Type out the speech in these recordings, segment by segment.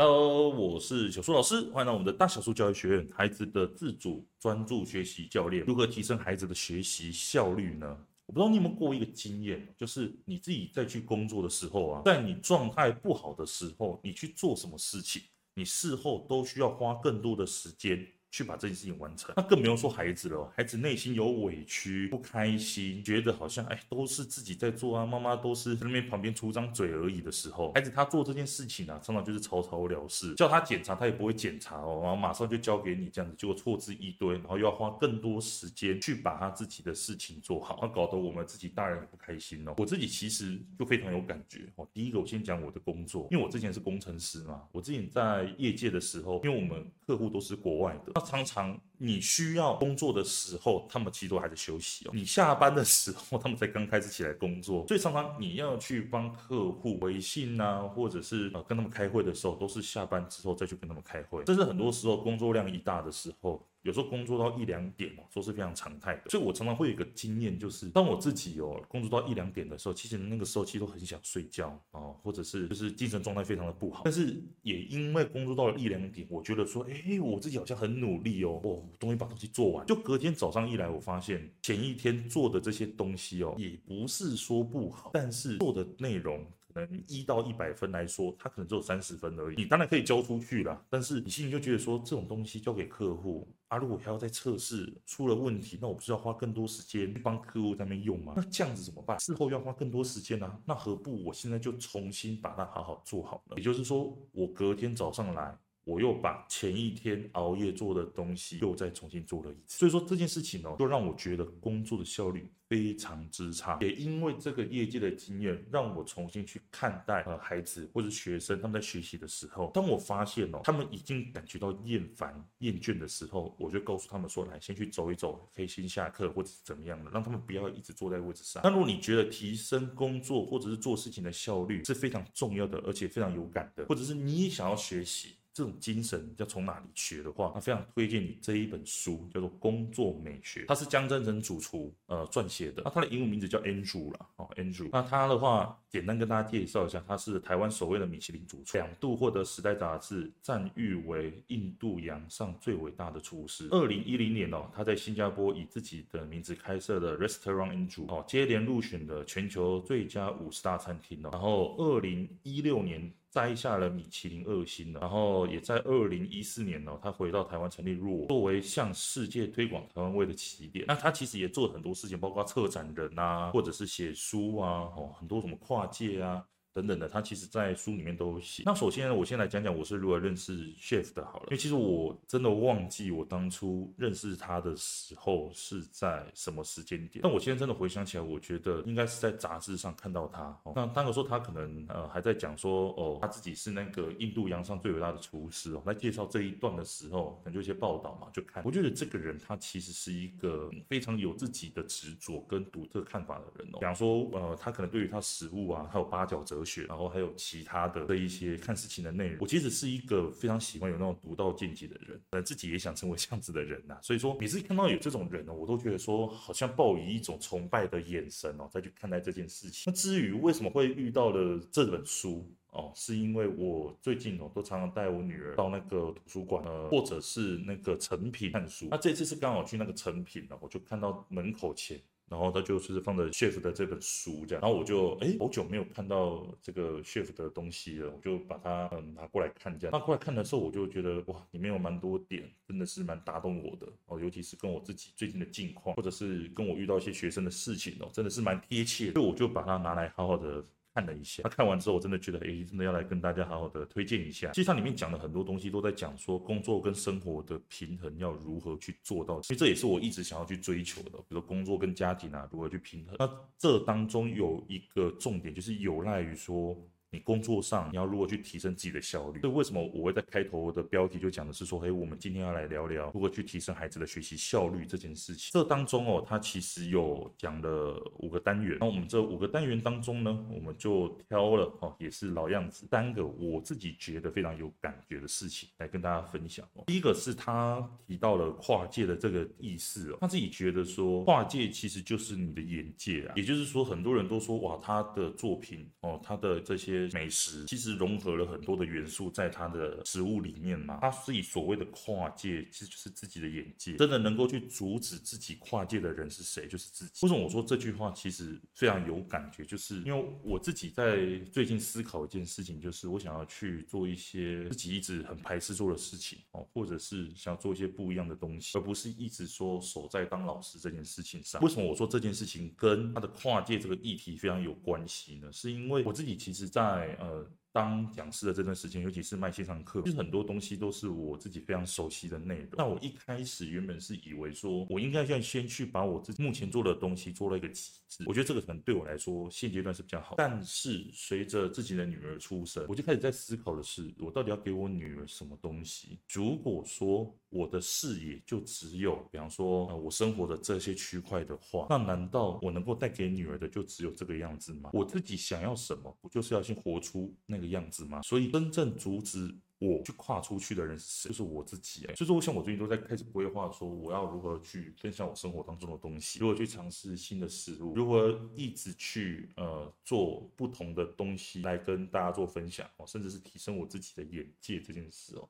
Hello，我是小苏老师，欢迎到我们的大小树教育学院，孩子的自主专注学习教练。如何提升孩子的学习效率呢？我不知道你有没有过一个经验，就是你自己在去工作的时候啊，在你状态不好的时候，你去做什么事情，你事后都需要花更多的时间。去把这件事情完成，那更不用说孩子了。孩子内心有委屈、不开心，觉得好像哎，都是自己在做啊，妈妈都是在那边旁边出张嘴而已的时候，孩子他做这件事情啊，常常就是草草了事，叫他检查他也不会检查哦，然后马上就交给你这样子，结果错字一堆，然后又要花更多时间去把他自己的事情做好，那搞得我们自己大人也不开心哦。我自己其实就非常有感觉哦。第一个，我先讲我的工作，因为我之前是工程师嘛，我之前在业界的时候，因为我们客户都是国外的。常常你需要工作的时候，他们其实都还在休息哦。你下班的时候，他们才刚开始起来工作，所以常常你要去帮客户微信啊，或者是呃跟他们开会的时候，都是下班之后再去跟他们开会。甚至很多时候工作量一大的时候。有时候工作到一两点哦，都是非常常态的。所以我常常会有一个经验，就是当我自己哦工作到一两点的时候，其实那个时候其实都很想睡觉哦，或者是就是精神状态非常的不好。但是也因为工作到了一两点，我觉得说，哎，我自己好像很努力哦，哦，终于把东西做完。就隔天早上一来，我发现前一天做的这些东西哦，也不是说不好，但是做的内容。可能一到一百分来说，他可能只有三十分而已。你当然可以交出去啦，但是你心里就觉得说，这种东西交给客户啊，如果还要再测试出了问题，那我不是要花更多时间去帮客户在那边用吗？那这样子怎么办？事后要花更多时间啊，那何不我现在就重新把它好好做好呢？也就是说，我隔天早上来。我又把前一天熬夜做的东西又再重新做了一次，所以说这件事情呢，就让我觉得工作的效率非常之差。也因为这个业界的经验，让我重新去看待呃孩子或者学生他们在学习的时候，当我发现哦，他们已经感觉到厌烦厌倦的时候，我就告诉他们说，来先去走一走，可以先下课或者是怎么样的，让他们不要一直坐在位置上。那如果你觉得提升工作或者是做事情的效率是非常重要的，而且非常有感的，或者是你也想要学习。这种精神要从哪里学的话，那非常推荐你这一本书，叫做《工作美学》，它是江振成主厨呃撰写的，那它的英文名字叫 Andrew 啦，哦 Andrew，那他的话简单跟大家介绍一下，他是台湾首位的米其林主厨，两度获得《时代》杂志赞誉为印度洋上最伟大的厨师。二零一零年哦，他在新加坡以自己的名字开设的 Restaurant Andrew 哦，接连入选的全球最佳五十大餐厅哦，然后二零一六年。摘下了米其林二星，然后也在二零一四年呢，他回到台湾成立若，作为向世界推广台湾味的起点。那他其实也做了很多事情，包括策展人啊，或者是写书啊，哦，很多什么跨界啊。等等的，他其实在书里面都有写。那首先呢，我先来讲讲我是如何认识 Chef 的，好了。因为其实我真的忘记我当初认识他的时候是在什么时间点。但我现在真的回想起来，我觉得应该是在杂志上看到他。哦、那当时说他可能呃还在讲说哦，他自己是那个印度洋上最伟大的厨师哦，来介绍这一段的时候，可能就一些报道嘛，就看。我觉得这个人他其实是一个非常有自己的执着跟独特看法的人哦。比方说呃，他可能对于他食物啊，还有八角哲。然后还有其他的这一些看事情的内容，我其实是一个非常喜欢有那种独到见解的人，但自己也想成为这样子的人呐、所以说每次看到有这种人呢，我都觉得说好像抱以一种崇拜的眼神哦，再去看待这件事情。那至于为什么会遇到了这本书哦，是因为我最近哦都常常带我女儿到那个图书馆呃，或者是那个诚品看书。那这次是刚好去那个诚品呢，我就看到门口前。然后他就是放着 shift 的这本书这样，然后我就哎好久没有看到这个 shift 的东西了，我就把它嗯拿过来看这样。拿过来看的时候，我就觉得哇，里面有蛮多点，真的是蛮打动我的哦，尤其是跟我自己最近的近况，或者是跟我遇到一些学生的事情哦，真的是蛮贴切的，所以我就把它拿来好好的。看了一下，他看完之后，我真的觉得，哎，真的要来跟大家好好的推荐一下。其实它里面讲的很多东西都在讲说，工作跟生活的平衡要如何去做到。其实这也是我一直想要去追求的，比如说工作跟家庭啊，如何去平衡。那这当中有一个重点，就是有赖于说。你工作上你要如何去提升自己的效率？所以为什么我会在开头的标题就讲的是说，嘿，我们今天要来聊聊如何去提升孩子的学习效率这件事情。这当中哦，它其实有讲了五个单元。那我们这五个单元当中呢，我们就挑了哦，也是老样子，三个我自己觉得非常有感觉的事情来跟大家分享哦。第一个是他提到了跨界的这个意思哦，他自己觉得说跨界其实就是你的眼界啊，也就是说很多人都说哇，他的作品哦，他的这些。美食，其实融合了很多的元素在它的食物里面嘛。它是以所谓的跨界，其实就是自己的眼界。真的能够去阻止自己跨界的人是谁？就是自己。为什么我说这句话其实非常有感觉？就是因为我自己在最近思考一件事情，就是我想要去做一些自己一直很排斥做的事情哦，或者是想要做一些不一样的东西，而不是一直说守在当老师这件事情上。为什么我说这件事情跟他的跨界这个议题非常有关系呢？是因为我自己其实在在呃当讲师的这段时间，尤其是卖线上课，其实很多东西都是我自己非常熟悉的内容。那我一开始原本是以为说，我应该要先去把我自己目前做的东西做了一个极致。我觉得这个可能对我来说现阶段是比较好。但是随着自己的女儿出生，我就开始在思考的是，我到底要给我女儿什么东西？如果说我的视野就只有，比方说，呃，我生活的这些区块的话，那难道我能够带给女儿的就只有这个样子吗？我自己想要什么，不就是要先活出那那个样子吗？所以真正阻止我去跨出去的人？就是我自己。哎，所以说，像我最近都在开始规划，说我要如何去分享我生活当中的东西，如何去尝试新的事物，如何一直去呃做不同的东西来跟大家做分享哦，甚至是提升我自己的眼界这件事哦。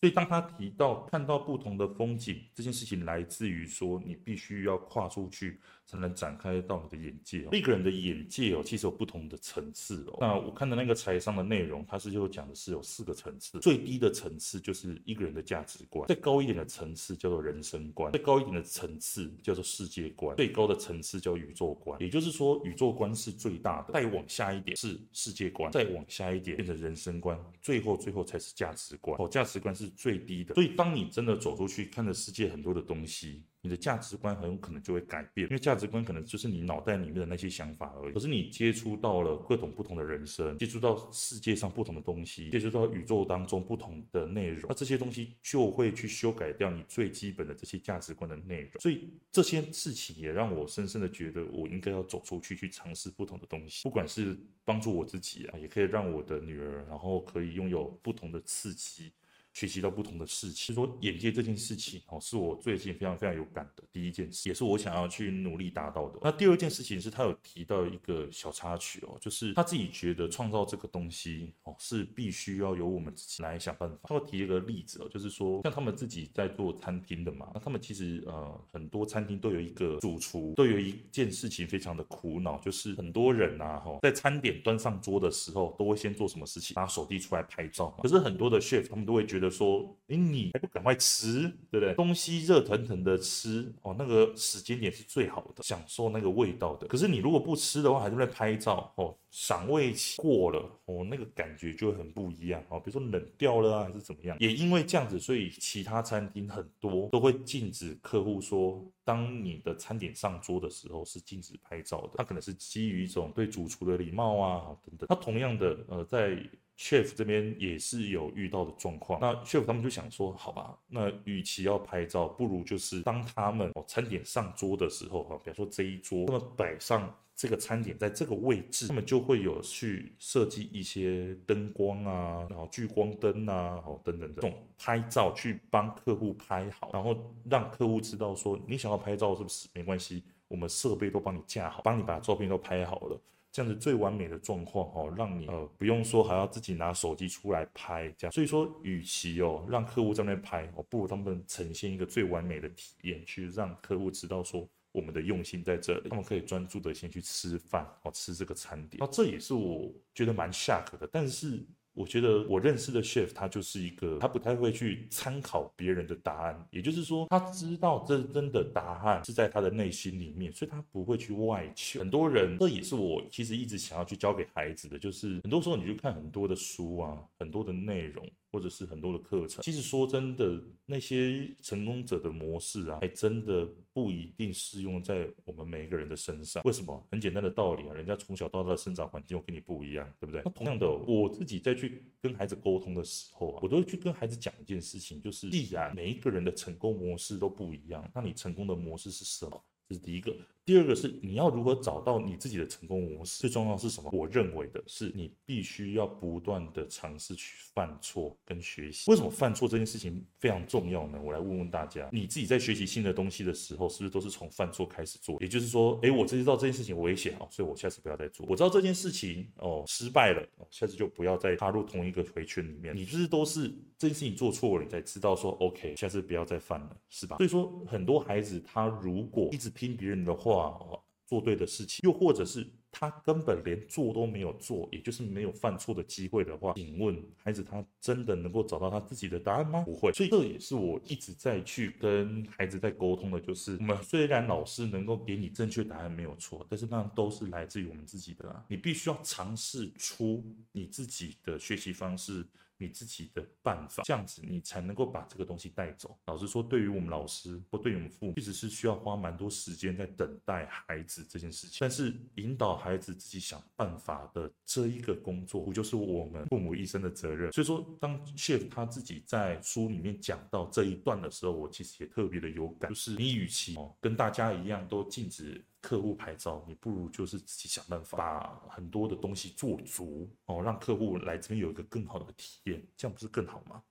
所以，当他提到看到不同的风景这件事情，来自于说你必须要跨出去。才能展开到你的眼界哦。一个人的眼界哦，其实有不同的层次哦。那我看的那个财商的内容，它是就讲的是有四个层次。最低的层次就是一个人的价值观，再高一点的层次叫做人生观，再高一点的层次叫做世界观，最高的层次叫宇宙观。也就是说，宇宙观是最大的，再往下一点是世界观，再往下一点变成人生观，最后最后才是价值观。哦，价值观是最低的。所以，当你真的走出去，看着世界很多的东西。你的价值观很有可能就会改变，因为价值观可能就是你脑袋里面的那些想法而已。可是你接触到了各种不同的人生，接触到世界上不同的东西，接触到宇宙当中不同的内容，那这些东西就会去修改掉你最基本的这些价值观的内容。所以这些事情也让我深深的觉得，我应该要走出去，去尝试不同的东西，不管是帮助我自己啊，也可以让我的女儿，然后可以拥有不同的刺激。学习到不同的事情，就说眼界这件事情哦，是我最近非常非常有感的第一件事，也是我想要去努力达到的。那第二件事情是他有提到一个小插曲哦，就是他自己觉得创造这个东西哦，是必须要由我们自己来想办法。他会提一个例子哦，就是说像他们自己在做餐厅的嘛，那他们其实呃很多餐厅都有一个主厨，都有一件事情非常的苦恼，就是很多人呐哈，在餐点端上桌的时候，都会先做什么事情？拿手机出来拍照。可是很多的 chef 他们都会觉得。说，哎，你还不赶快吃，对不对？东西热腾腾的吃，哦，那个时间点是最好的，享受那个味道的。可是你如果不吃的话，还是在拍照，哦，赏味期过了，哦，那个感觉就会很不一样，哦，比如说冷掉了啊，还是怎么样？也因为这样子，所以其他餐厅很多都会禁止客户说，当你的餐点上桌的时候是禁止拍照的。他可能是基于一种对主厨的礼貌啊，等等。那同样的，呃，在 chef 这边也是有遇到的状况，那 chef 他们就想说，好吧，那与其要拍照，不如就是当他们哦餐点上桌的时候哈，比方说这一桌，那么摆上这个餐点在这个位置，他们就会有去设计一些灯光啊，然后聚光灯啊，哦等等的这种拍照去帮客户拍好，然后让客户知道说你想要拍照是不是？没关系，我们设备都帮你架好，帮你把照片都拍好了。这样子最完美的状况哦，让你呃不用说还要自己拿手机出来拍这样，所以说与其哦让客户在那拍哦，不如他们呈现一个最完美的体验，去让客户知道说我们的用心在这里，他们可以专注的先去吃饭哦，吃这个餐点，那这也是我觉得蛮 shock 的，但是。我觉得我认识的 chef 他就是一个，他不太会去参考别人的答案，也就是说，他知道这真的答案是在他的内心里面，所以他不会去外求。很多人，这也是我其实一直想要去教给孩子的，就是很多时候你去看很多的书啊，很多的内容。或者是很多的课程，其实说真的，那些成功者的模式啊，还真的不一定适用在我们每一个人的身上。为什么？很简单的道理啊，人家从小到大的生长环境又跟你不一样，对不对？那同样的，我自己在去跟孩子沟通的时候啊，我都会去跟孩子讲一件事情，就是既然每一个人的成功模式都不一样，那你成功的模式是什么？这是第一个。第二个是你要如何找到你自己的成功模式，最重要是什么？我认为的是你必须要不断的尝试去犯错跟学习。为什么犯错这件事情非常重要呢？我来问问大家，你自己在学习新的东西的时候，是不是都是从犯错开始做？也就是说，诶，我知道这件事情危险哦，所以我下次不要再做。我知道这件事情哦失败了，下次就不要再踏入同一个回圈里面。你就是都是这件事情做错了，你才知道说 OK，下次不要再犯了，是吧？所以说，很多孩子他如果一直听别人的话话。做对的事情，又或者是他根本连做都没有做，也就是没有犯错的机会的话，请问孩子他真的能够找到他自己的答案吗？不会。所以这也是我一直在去跟孩子在沟通的，就是我们虽然老师能够给你正确答案没有错，但是那都是来自于我们自己的啊，你必须要尝试出你自己的学习方式。你自己的办法，这样子你才能够把这个东西带走。老实说，对于我们老师或对于我们父母，其实是需要花蛮多时间在等待孩子这件事情。但是引导孩子自己想办法的这一个工作，不就是我们父母一生的责任？所以说，当 Chef 他自己在书里面讲到这一段的时候，我其实也特别的有感，就是你与其哦跟大家一样都禁止。客户牌照，你不如就是自己想办法把很多的东西做足哦，让客户来这边有一个更好的体验，这样不是更好吗？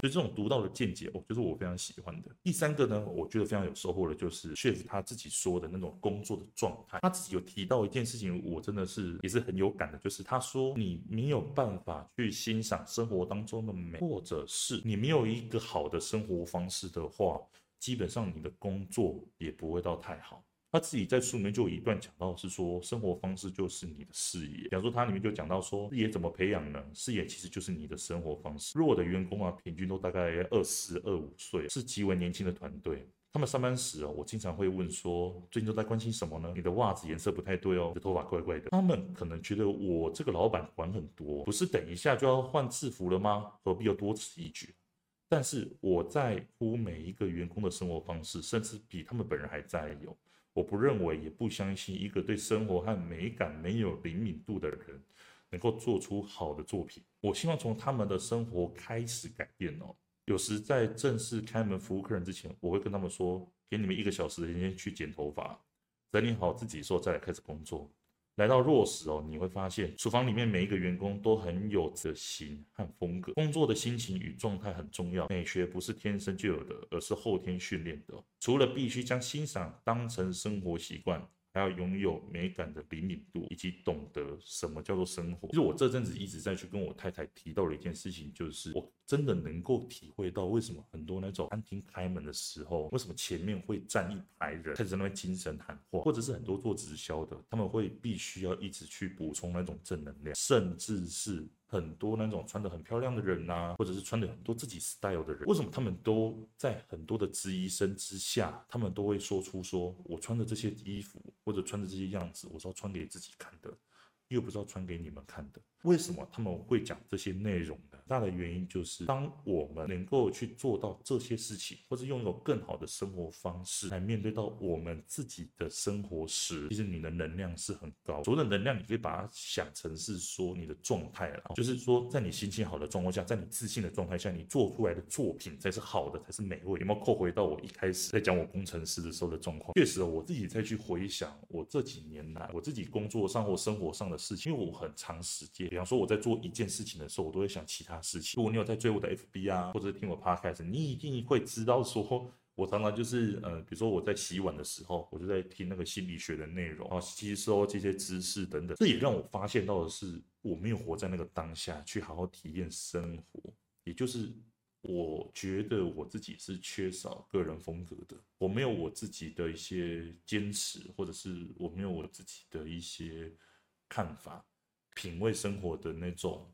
所以这种独到的见解哦，就是我非常喜欢的。第三个呢，我觉得非常有收获的，就是 Chef 他自己说的那种工作的状态。他自己有提到一件事情，我真的是也是很有感的，就是他说你没有办法去欣赏生活当中的美，或者是你没有一个好的生活方式的话，基本上你的工作也不会到太好。他自己在书里面就有一段讲到，是说生活方式就是你的事业。比方说，他里面就讲到说，事业怎么培养呢？事业其实就是你的生活方式。我的员工啊，平均都大概二十二五岁，是极为年轻的团队。他们上班时哦，我经常会问说，最近都在关心什么呢？你的袜子颜色不太对哦，你的头发怪怪的。他们可能觉得我这个老板管很多，不是等一下就要换制服了吗？何必要多此一举？但是我在乎每一个员工的生活方式，甚至比他们本人还在意。我不认为，也不相信一个对生活和美感没有灵敏度的人能够做出好的作品。我希望从他们的生活开始改变哦。有时在正式开门服务客人之前，我会跟他们说：“给你们一个小时的时间去剪头发，整理好自己之后再来开始工作。”来到落实哦，你会发现厨房里面每一个员工都很有个性和风格。工作的心情与状态很重要。美学不是天生就有的，而是后天训练的。除了必须将欣赏当成生活习惯。还要拥有美感的灵敏度，以及懂得什么叫做生活。其实我这阵子一直在去跟我太太提到的一件事情，就是我真的能够体会到为什么很多那种餐厅开门的时候，为什么前面会站一排人，开始在那边精神喊话，或者是很多做直销的，他们会必须要一直去补充那种正能量，甚至是。很多那种穿得很漂亮的人呐、或者是穿的很多自己 style 的人，为什么他们都在很多的质疑声之下，他们都会说出说，我穿的这些衣服或者穿的这些样子，我是要穿给自己看的，又不是要穿给你们看的。为什么他们会讲这些内容呢？大的原因就是，当我们能够去做到这些事情，或者拥有更好的生活方式来面对到我们自己的生活时，其实你的能量是很高。所谓的能量，你可以把它想成是说你的状态了，就是说在你心情好的状况下，在你自信的状态下，你做出来的作品才是好的，才是美味。有没有扣回到我一开始在讲我工程师的时候的状况？确实，我自己再去回想我这几年来我自己工作上或生活上的事情，因为我很长时间。比方说我在做一件事情的时候，我都会想其他事情。如果你有在追我的 FB 啊，或者是听我 Podcast，你一定会知道说，我常常就是呃，比如说我在洗碗的时候，我就在听那个心理学的内容啊，吸收这些知识等等。这也让我发现到的是，我没有活在那个当下，去好好体验生活。也就是我觉得我自己是缺少个人风格的，我没有我自己的一些坚持，或者是我没有我自己的一些看法。品味生活的那种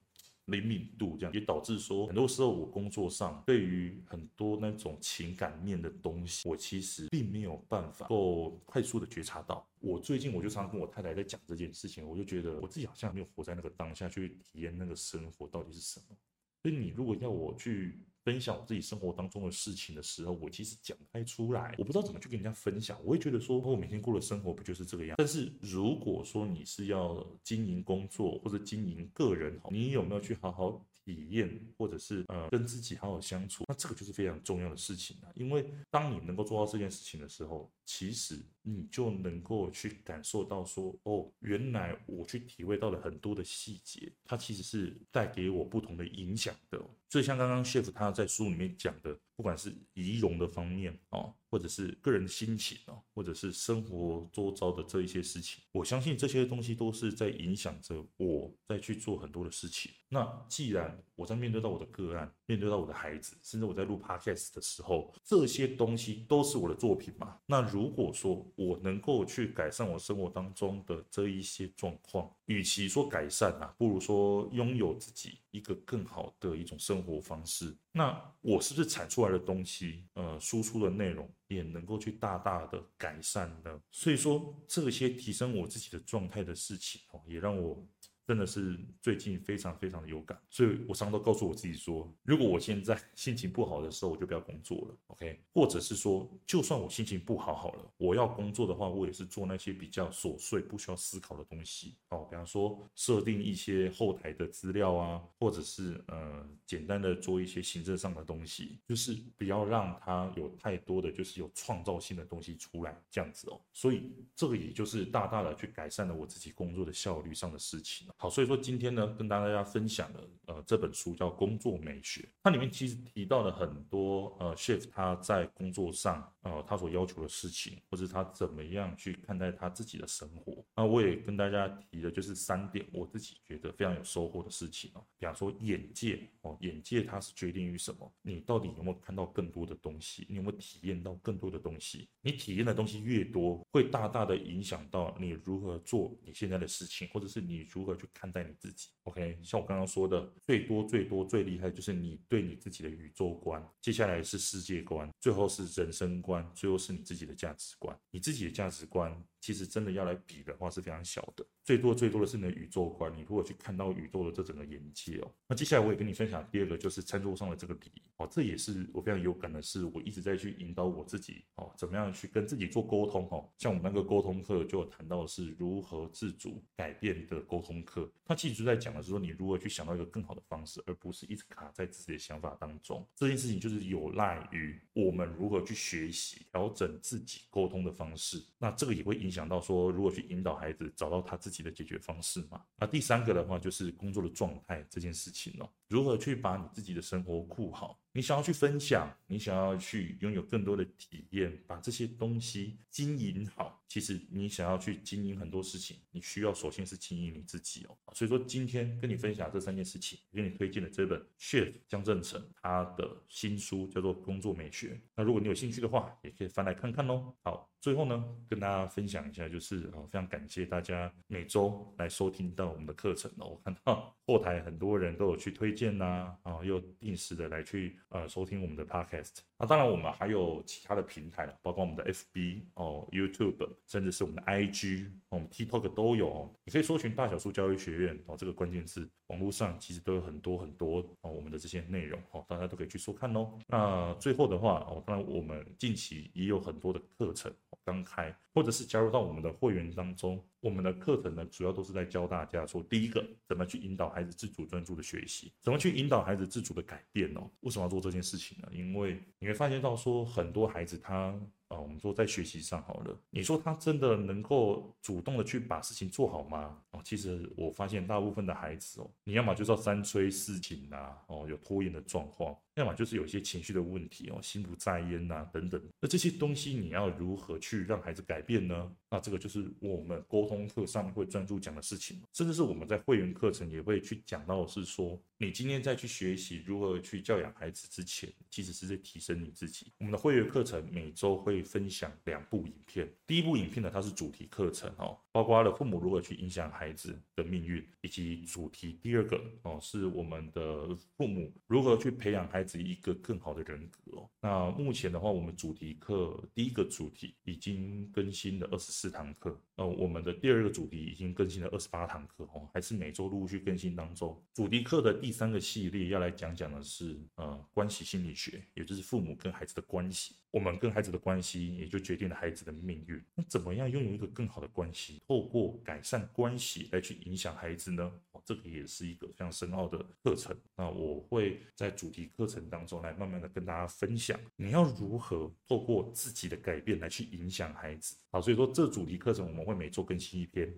灵敏度，这样也导致说，很多时候我工作上对于很多那种情感面的东西，我其实并没有办法够快速的觉察到。我最近我就常常跟我太太在讲这件事情，我就觉得我自己好像没有活在那个当下去体验那个生活到底是什么。所以你如果要我去。分享我自己生活当中的事情的时候，我其实讲不太出来，我不知道怎么去跟人家分享。我会觉得说，我每天过的生活不就是这个样？但是如果说你是要经营工作或者经营个人，你有没有去好好体验，或者是呃跟自己好好相处，那这个就是非常重要的事情啊。因为当你能够做到这件事情的时候，其实你就能够去感受到说，哦，原来我去体会到了很多的细节，它其实是带给我不同的影响的。所以像刚刚 Chef 他在书里面讲的，不管是仪容的方面哦，或者是个人的心情哦，或者是生活周遭的这一些事情，我相信这些东西都是在影响着我再去做很多的事情。那既然我在面对到我的个案，面对到我的孩子，甚至我在录 Podcast 的时候，这些东西都是我的作品嘛。那如果说我能够去改善我生活当中的这一些状况，与其说改善啊，不如说拥有自己一个更好的一种生活方式。那我是不是产出来的东西，呃，输出的内容也能够去大大的改善呢？所以说，这些提升我自己的状态的事情哦，也让我。真的是最近非常非常的有感，所以我常常都告诉我自己说，如果我现在心情不好的时候，我就不要工作了，OK？或者是说，就算我心情不好好了，我要工作的话，我也是做那些比较琐碎、不需要思考的东西哦，比方说设定一些后台的资料啊，或者是呃简单的做一些行政上的东西，就是不要让它有太多的就是有创造性的东西出来这样子哦。所以这个也就是大大的去改善了我自己工作的效率上的事情。好，所以说今天呢，跟大家分享的呃这本书叫《工作美学》，它里面其实提到了很多呃 Chef 他在工作上呃他所要求的事情，或者他怎么样去看待他自己的生活。那我也跟大家提的就是三点我自己觉得非常有收获的事情哦，比方说眼界哦，眼界它是决定于什么？你到底有没有看到更多的东西？你有没有体验到更多的东西？你体验的东西越多，会大大的影响到你如何做你现在的事情，或者是你如何去。看待你自己，OK，像我刚刚说的，最多最多最厉害就是你对你自己的宇宙观，接下来是世界观，最后是人生观，最后是你自己的价值观。你自己的价值观，其实真的要来比的话是非常小的，最多最多的是你的宇宙观，你如果去看到宇宙的这整个眼界哦。那接下来我也跟你分享第二个，就是餐桌上的这个礼仪哦，这也是我非常有感的是，我一直在去引导我自己哦，怎么样去跟自己做沟通哦。像我们那个沟通课就有谈到的是如何自主改变的沟通课。它其实就在讲的是说，你如何去想到一个更好的方式，而不是一直卡在自己的想法当中。这件事情就是有赖于我们如何去学习调整自己沟通的方式。那这个也会影响到说，如何去引导孩子找到他自己的解决方式嘛。那第三个的话就是工作的状态这件事情哦，如何去把你自己的生活顾好。你想要去分享，你想要去拥有更多的体验，把这些东西经营好。其实你想要去经营很多事情，你需要首先是经营你自己哦。所以说今天跟你分享这三件事情，给你推荐的这本 Chef 江振成他的新书叫做《工作美学》。那如果你有兴趣的话，也可以翻来看看哦。好，最后呢，跟大家分享一下，就是啊，非常感谢大家每周来收听到我们的课程哦。我看到后台很多人都有去推荐呐，啊，又定时的来去。呃，收听我们的 podcast，那当然我们还有其他的平台，包括我们的 FB 哦、YouTube，甚至是我们的 IG，我们 TikTok 都有哦。你可以搜寻大小数教育学院哦这个关键字，网络上其实都有很多很多哦我们的这些内容哦，大家都可以去收看哦。那最后的话哦，当然我们近期也有很多的课程刚开，或者是加入到我们的会员当中。我们的课程呢，主要都是在教大家说，第一个怎么去引导孩子自主专注的学习，怎么去引导孩子自主的改变哦。为什么要做这件事情呢？因为你会发现到说，很多孩子他。啊，我们说在学习上好了，你说他真的能够主动的去把事情做好吗？哦，其实我发现大部分的孩子哦，你要么就是三催四请呐，哦，有拖延的状况，要么就是有一些情绪的问题哦，心不在焉呐等等。那这些东西你要如何去让孩子改变呢？那这个就是我们沟通课上会专注讲的事情，甚至是我们在会员课程也会去讲到是说，你今天在去学习如何去教养孩子之前，其实是在提升你自己。我们的会员课程每周会。会分享两部影片，第一部影片呢，它是主题课程哦，包括了父母如何去影响孩子的命运，以及主题第二个哦，是我们的父母如何去培养孩子一个更好的人格哦。那目前的话，我们主题课第一个主题已经更新了二十四堂课，呃，我们的第二个主题已经更新了二十八堂课哦，还是每周陆续更新当中。主题课的第三个系列要来讲讲的是呃关系心理学，也就是父母跟孩子的关系，我们跟孩子的关系。也就决定了孩子的命运。那怎么样拥有一个更好的关系？透过改善关系来去影响孩子呢？哦，这个也是一个非常深奥的课程。那我会在主题课程当中来慢慢的跟大家分享，你要如何透过自己的改变来去影响孩子。好，所以说这主题课程我们会每周更新一篇。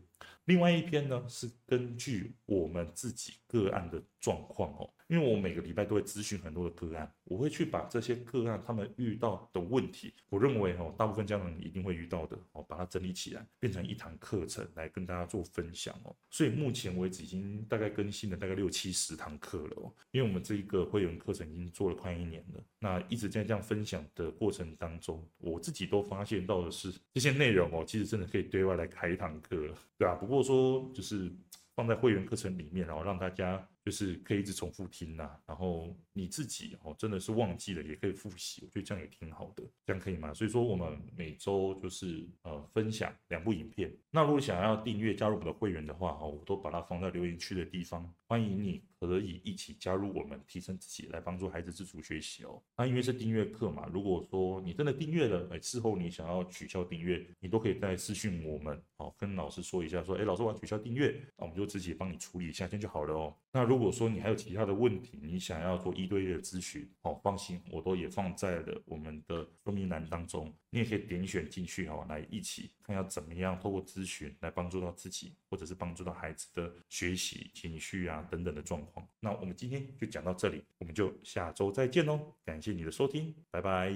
另外一篇呢，是根据我们自己个案的状况哦，因为我每个礼拜都会咨询很多的个案，我会去把这些个案他们遇到的问题，我认为哦，大部分家长一定会遇到的哦，把它整理起来，变成一堂课程来跟大家做分享哦。所以目前为止已经大概更新了大概六七十堂课了哦，因为我们这一个会员课程已经做了快一年了，那一直在这样分享的过程当中，我自己都发现到的是这些内容哦，其实真的可以对外来开一堂课了，对啊，不过。说，就是放在会员课程里面，然后让大家就是可以一直重复听呐、然后你自己哦真的是忘记了也可以复习，我觉得这样也挺好的，这样可以吗？所以说我们每周就是呃分享两部影片，那如果想要订阅加入我们的会员的话哦，我都把它放在留言区的地方，欢迎你。可以一起加入我们，提升自己，来帮助孩子自主学习哦。那因为是订阅课嘛，如果说你真的订阅了，哎，事后你想要取消订阅，你都可以再私讯我们，哦，跟老师说一下，说，哎，老师我要取消订阅，那我们就自己帮你处理一下，这样就好了哦。那如如果说你还有其他的问题，你想要做一对一的咨询，哦，放心，我都也放在了我们的说明栏当中，你也可以点选进去，哦，来一起看要怎么样透过咨询来帮助到自己，或者是帮助到孩子的学习、情绪啊等等的状况。那我们今天就讲到这里，我们就下周再见喽！感谢你的收听，拜拜。